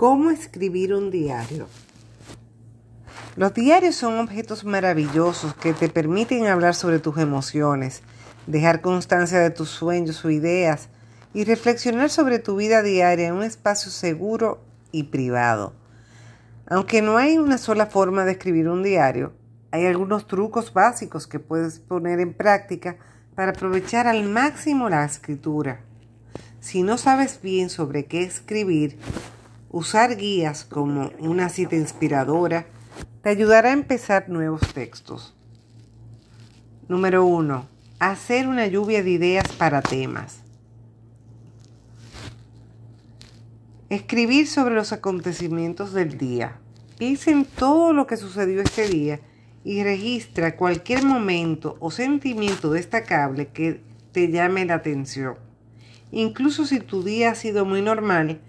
¿Cómo escribir un diario? Los diarios son objetos maravillosos que te permiten hablar sobre tus emociones, dejar constancia de tus sueños o ideas y reflexionar sobre tu vida diaria en un espacio seguro y privado. Aunque no hay una sola forma de escribir un diario, hay algunos trucos básicos que puedes poner en práctica para aprovechar al máximo la escritura. Si no sabes bien sobre qué escribir, Usar guías como una cita inspiradora te ayudará a empezar nuevos textos. Número 1. Hacer una lluvia de ideas para temas. Escribir sobre los acontecimientos del día. Piensa en todo lo que sucedió este día y registra cualquier momento o sentimiento destacable que te llame la atención. Incluso si tu día ha sido muy normal,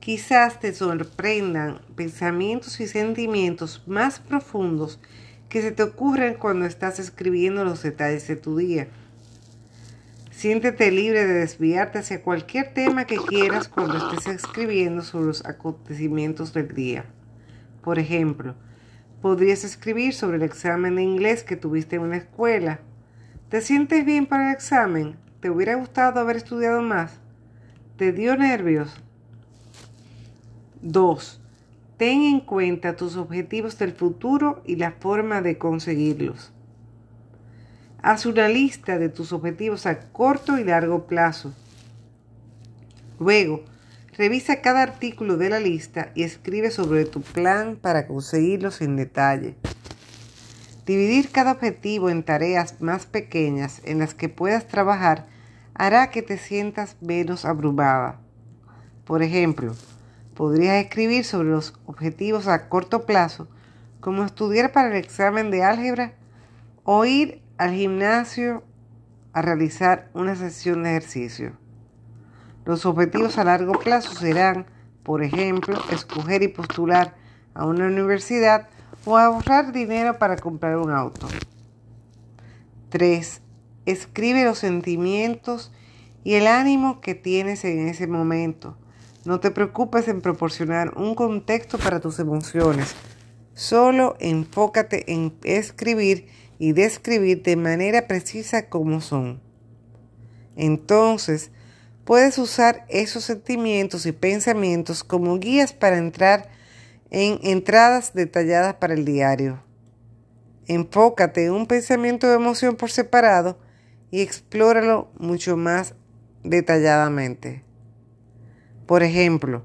Quizás te sorprendan pensamientos y sentimientos más profundos que se te ocurren cuando estás escribiendo los detalles de tu día. Siéntete libre de desviarte hacia cualquier tema que quieras cuando estés escribiendo sobre los acontecimientos del día. Por ejemplo, podrías escribir sobre el examen de inglés que tuviste en una escuela. ¿Te sientes bien para el examen? ¿Te hubiera gustado haber estudiado más? ¿Te dio nervios? 2. Ten en cuenta tus objetivos del futuro y la forma de conseguirlos. Haz una lista de tus objetivos a corto y largo plazo. Luego, revisa cada artículo de la lista y escribe sobre tu plan para conseguirlos en detalle. Dividir cada objetivo en tareas más pequeñas en las que puedas trabajar hará que te sientas menos abrumada. Por ejemplo, Podrías escribir sobre los objetivos a corto plazo, como estudiar para el examen de álgebra o ir al gimnasio a realizar una sesión de ejercicio. Los objetivos a largo plazo serán, por ejemplo, escoger y postular a una universidad o ahorrar dinero para comprar un auto. 3. Escribe los sentimientos y el ánimo que tienes en ese momento no te preocupes en proporcionar un contexto para tus emociones. Solo enfócate en escribir y describir de manera precisa cómo son. Entonces, puedes usar esos sentimientos y pensamientos como guías para entrar en entradas detalladas para el diario. Enfócate en un pensamiento o emoción por separado y explóralo mucho más detalladamente. Por ejemplo,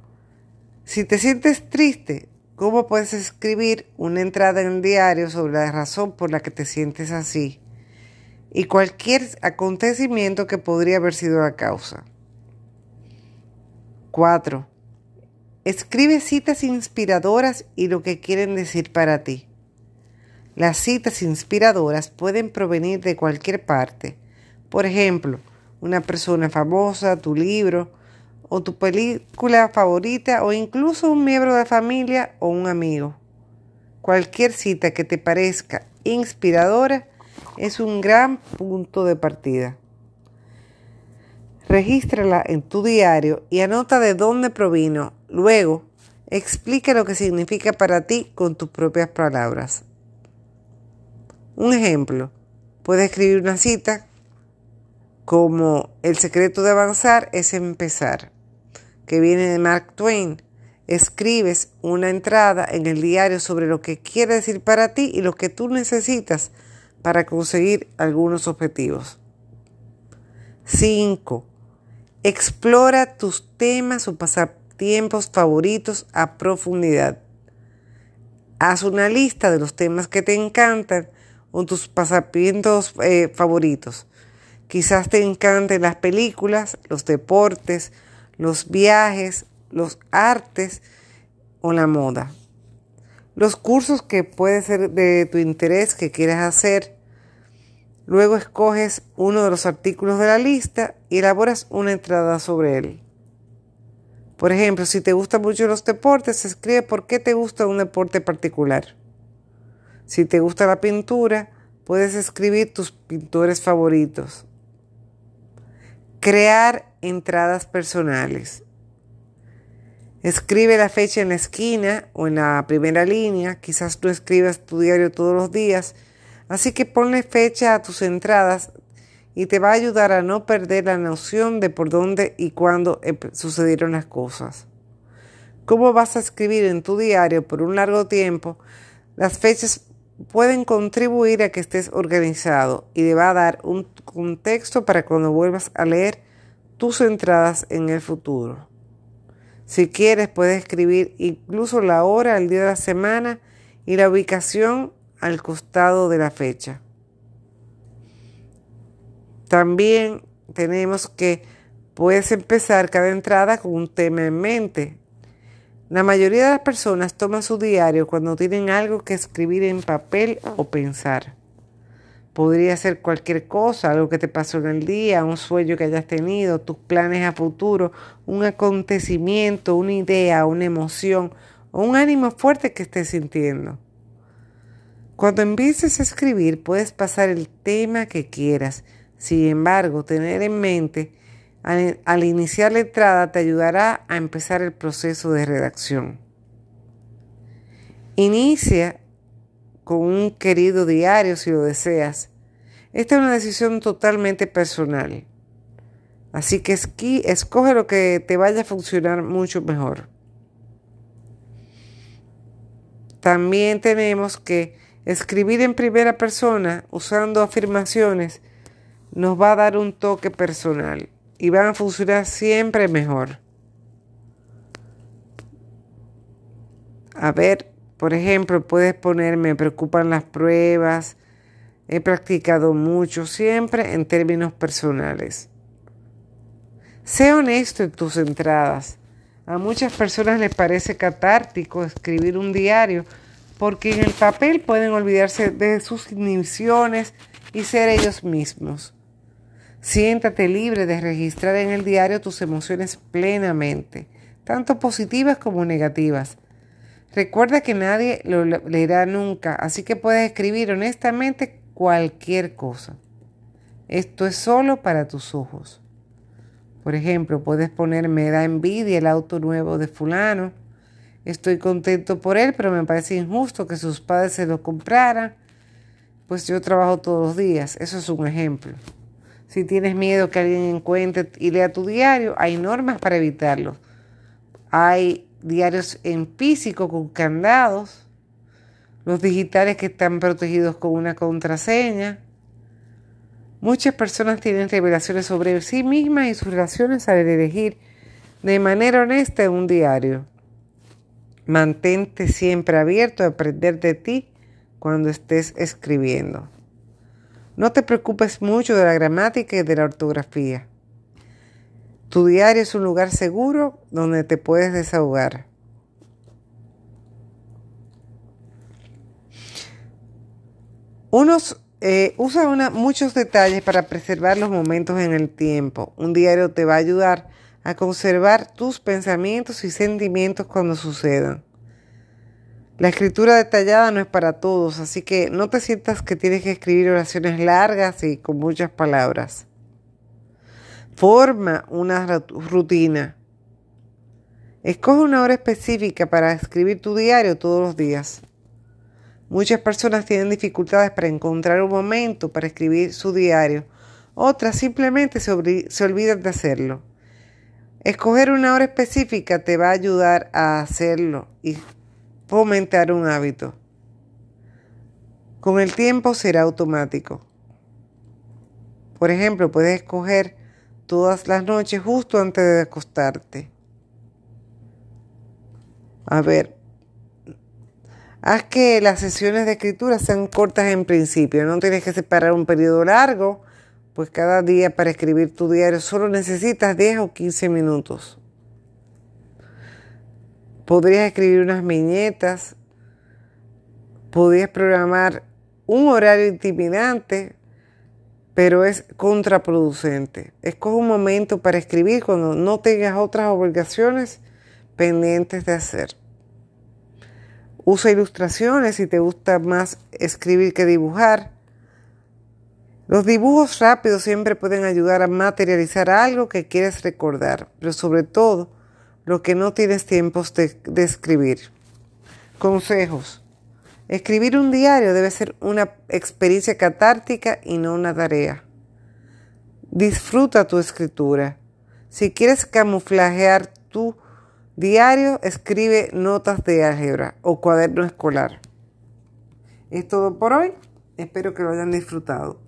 si te sientes triste, ¿cómo puedes escribir una entrada en diario sobre la razón por la que te sientes así? Y cualquier acontecimiento que podría haber sido la causa. 4. Escribe citas inspiradoras y lo que quieren decir para ti. Las citas inspiradoras pueden provenir de cualquier parte. Por ejemplo, una persona famosa, tu libro, o tu película favorita o incluso un miembro de familia o un amigo. Cualquier cita que te parezca inspiradora es un gran punto de partida. Regístrala en tu diario y anota de dónde provino. Luego, explica lo que significa para ti con tus propias palabras. Un ejemplo, puedes escribir una cita como el secreto de avanzar es empezar que viene de Mark Twain. Escribes una entrada en el diario sobre lo que quiere decir para ti y lo que tú necesitas para conseguir algunos objetivos. 5. Explora tus temas o pasatiempos favoritos a profundidad. Haz una lista de los temas que te encantan o tus pasatiempos eh, favoritos. Quizás te encanten las películas, los deportes, los viajes, los artes o la moda. Los cursos que puede ser de tu interés que quieras hacer. Luego escoges uno de los artículos de la lista y elaboras una entrada sobre él. Por ejemplo, si te gustan mucho los deportes, escribe por qué te gusta un deporte particular. Si te gusta la pintura, puedes escribir tus pintores favoritos. Crear entradas personales. Escribe la fecha en la esquina o en la primera línea. Quizás tú escribas tu diario todos los días. Así que ponle fecha a tus entradas y te va a ayudar a no perder la noción de por dónde y cuándo sucedieron las cosas. ¿Cómo vas a escribir en tu diario por un largo tiempo? Las fechas pueden contribuir a que estés organizado y te va a dar un contexto para cuando vuelvas a leer tus entradas en el futuro. Si quieres, puedes escribir incluso la hora, el día de la semana y la ubicación al costado de la fecha. También tenemos que puedes empezar cada entrada con un tema en mente. La mayoría de las personas toman su diario cuando tienen algo que escribir en papel o pensar. Podría ser cualquier cosa, algo que te pasó en el día, un sueño que hayas tenido, tus planes a futuro, un acontecimiento, una idea, una emoción o un ánimo fuerte que estés sintiendo. Cuando empieces a escribir puedes pasar el tema que quieras. Sin embargo, tener en mente al, al iniciar la entrada te ayudará a empezar el proceso de redacción. Inicia con un querido diario si lo deseas. Esta es una decisión totalmente personal. Así que escoge lo que te vaya a funcionar mucho mejor. También tenemos que escribir en primera persona usando afirmaciones nos va a dar un toque personal y van a funcionar siempre mejor. A ver, por ejemplo, puedes poner me preocupan las pruebas, he practicado mucho, siempre en términos personales. Sé honesto en tus entradas. A muchas personas les parece catártico escribir un diario porque en el papel pueden olvidarse de sus inhibiciones y ser ellos mismos. Siéntate libre de registrar en el diario tus emociones plenamente, tanto positivas como negativas. Recuerda que nadie lo leerá nunca, así que puedes escribir honestamente cualquier cosa. Esto es solo para tus ojos. Por ejemplo, puedes poner me da envidia el auto nuevo de fulano. Estoy contento por él, pero me parece injusto que sus padres se lo compraran, pues yo trabajo todos los días. Eso es un ejemplo. Si tienes miedo que alguien encuentre y lea tu diario, hay normas para evitarlo. Hay diarios en físico con candados, los digitales que están protegidos con una contraseña. Muchas personas tienen revelaciones sobre sí mismas y sus relaciones al elegir de manera honesta un diario. Mantente siempre abierto a aprender de ti cuando estés escribiendo. No te preocupes mucho de la gramática y de la ortografía. Tu diario es un lugar seguro donde te puedes desahogar. Unos eh, usa muchos detalles para preservar los momentos en el tiempo. Un diario te va a ayudar a conservar tus pensamientos y sentimientos cuando sucedan. La escritura detallada no es para todos, así que no te sientas que tienes que escribir oraciones largas y con muchas palabras. Forma una rutina. Escoge una hora específica para escribir tu diario todos los días. Muchas personas tienen dificultades para encontrar un momento para escribir su diario. Otras simplemente se, olvidan de hacerlo. Escoger una hora específica te va a ayudar a hacerlo y fomentar un hábito. Con el tiempo será automático. Por ejemplo, puedes escoger todas las noches justo antes de acostarte. A ver, haz que las sesiones de escritura sean cortas en principio, no tienes que separar un periodo largo, pues cada día para escribir tu diario solo necesitas 10 o 15 minutos. Podrías escribir unas viñetas, podrías programar un horario intimidante pero es contraproducente. Escoge un momento para escribir cuando no tengas otras obligaciones pendientes de hacer. Usa ilustraciones si te gusta más escribir que dibujar. Los dibujos rápidos siempre pueden ayudar a materializar algo que quieres recordar, pero sobre todo lo que no tienes tiempo de, de escribir. Consejos. Escribir un diario debe ser una experiencia catártica y no una tarea. Disfruta tu escritura. Si quieres camuflajear tu diario, escribe notas de álgebra o cuaderno escolar. Es todo por hoy. Espero que lo hayan disfrutado.